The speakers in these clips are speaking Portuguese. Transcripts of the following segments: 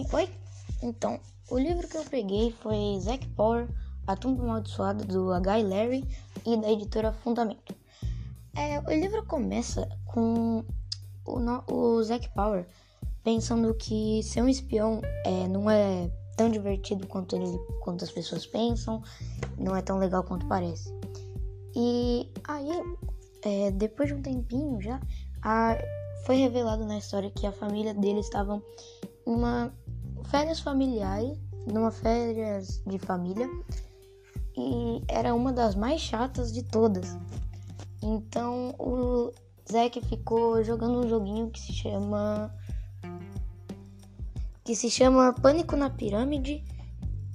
bem? Oi? Então, o livro que eu peguei foi Zack Power, A Tumba Amaldiçoada, do H. Larry e da editora Fundamento. É, o livro começa com o, o Zack Power pensando que ser um espião é, não é tão divertido quanto, ele, quanto as pessoas pensam, não é tão legal quanto parece. E aí, é, depois de um tempinho já, a, foi revelado na história que a família dele estava uma férias familiares, numa férias de família, e era uma das mais chatas de todas. Então o Zack ficou jogando um joguinho que se chama que se chama Pânico na Pirâmide.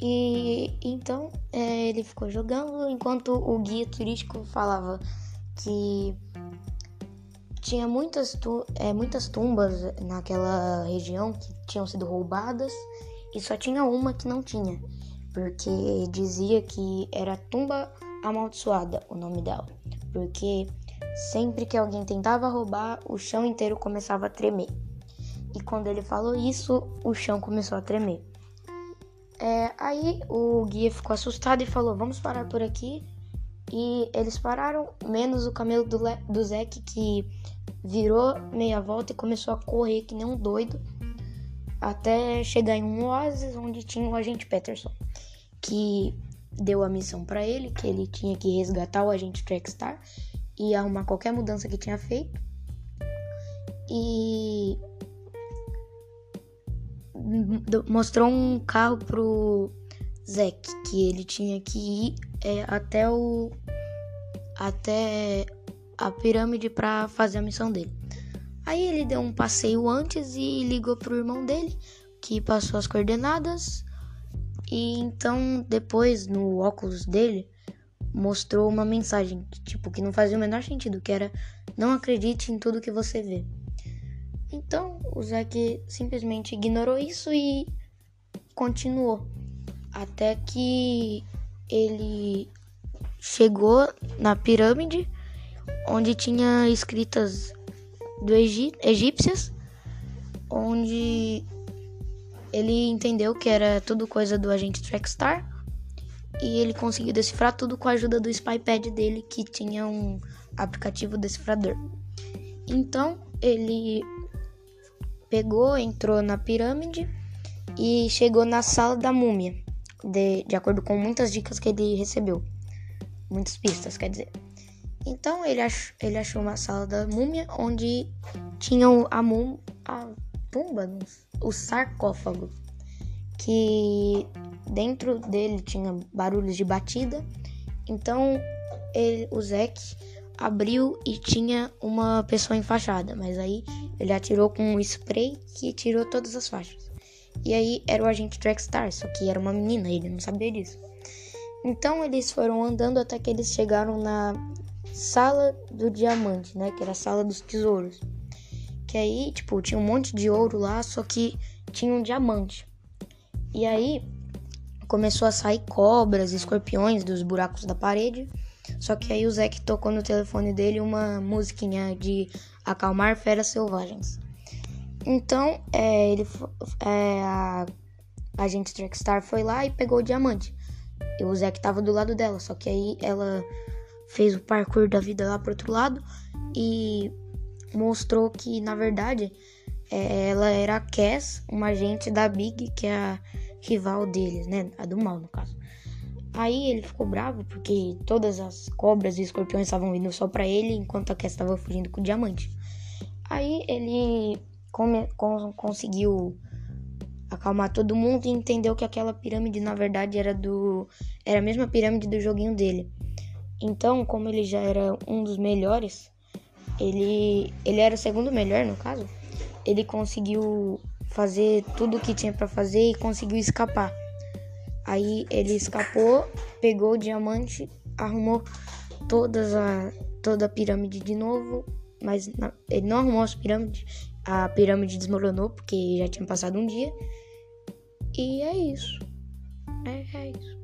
E então é, ele ficou jogando enquanto o guia turístico falava que tinha muitas, tu, é, muitas tumbas naquela região que tinham sido roubadas e só tinha uma que não tinha, porque dizia que era tumba amaldiçoada o nome dela, porque sempre que alguém tentava roubar, o chão inteiro começava a tremer. E quando ele falou isso, o chão começou a tremer. É, aí o guia ficou assustado e falou: Vamos parar por aqui. E eles pararam, menos o camelo do, do Zeke, que virou meia volta e começou a correr que nem um doido até chegar em um oásis onde tinha o agente Peterson, que deu a missão para ele, que ele tinha que resgatar o agente Trackstar e arrumar qualquer mudança que tinha feito. E mostrou um carro pro Zack que ele tinha que ir é, até o até a pirâmide para fazer a missão dele. Aí ele deu um passeio antes e ligou pro irmão dele, que passou as coordenadas. E então depois no óculos dele mostrou uma mensagem tipo que não fazia o menor sentido, que era não acredite em tudo que você vê. Então o Zack simplesmente ignorou isso e continuou até que ele chegou na pirâmide onde tinha escritas do Egi egípcias, onde ele entendeu que era tudo coisa do agente Trackstar e ele conseguiu decifrar tudo com a ajuda do SpyPad dele, que tinha um aplicativo decifrador. Então ele pegou, entrou na pirâmide e chegou na sala da múmia, de, de acordo com muitas dicas que ele recebeu. Muitas pistas, quer dizer. Então ele, ach, ele achou uma sala da múmia onde tinha a, mum, a tumba, o sarcófago, que dentro dele tinha barulhos de batida. Então ele, o Zek abriu e tinha uma pessoa enfaixada, mas aí ele atirou com um spray que tirou todas as faixas. E aí era o agente Trackstar, só que era uma menina, ele não sabia disso. Então eles foram andando até que eles chegaram na sala do diamante, né? Que era a sala dos tesouros. Que aí, tipo, tinha um monte de ouro lá, só que tinha um diamante. E aí começou a sair cobras, escorpiões dos buracos da parede. Só que aí o Zack tocou no telefone dele uma musiquinha de acalmar feras selvagens. Então, é, ele, é, a agente Trackstar foi lá e pegou o diamante. E o Zack tava do lado dela, só que aí ela fez o parkour da vida lá pro outro lado e mostrou que na verdade é, ela era a Cass, uma agente da Big, que é a rival deles, né? A do mal, no caso. Aí ele ficou bravo porque todas as cobras e escorpiões estavam vindo só para ele, enquanto a Cass estava fugindo com o diamante. Aí ele come, com, conseguiu acalmar todo mundo e entendeu que aquela pirâmide na verdade era do era a mesma pirâmide do joguinho dele. Então, como ele já era um dos melhores, ele, ele era o segundo melhor no caso, ele conseguiu fazer tudo o que tinha para fazer e conseguiu escapar. Aí ele escapou, pegou o diamante, arrumou todas a, toda a pirâmide de novo, mas não, ele não arrumou as pirâmides, a pirâmide desmoronou porque já tinha passado um dia. E é isso. É, é isso.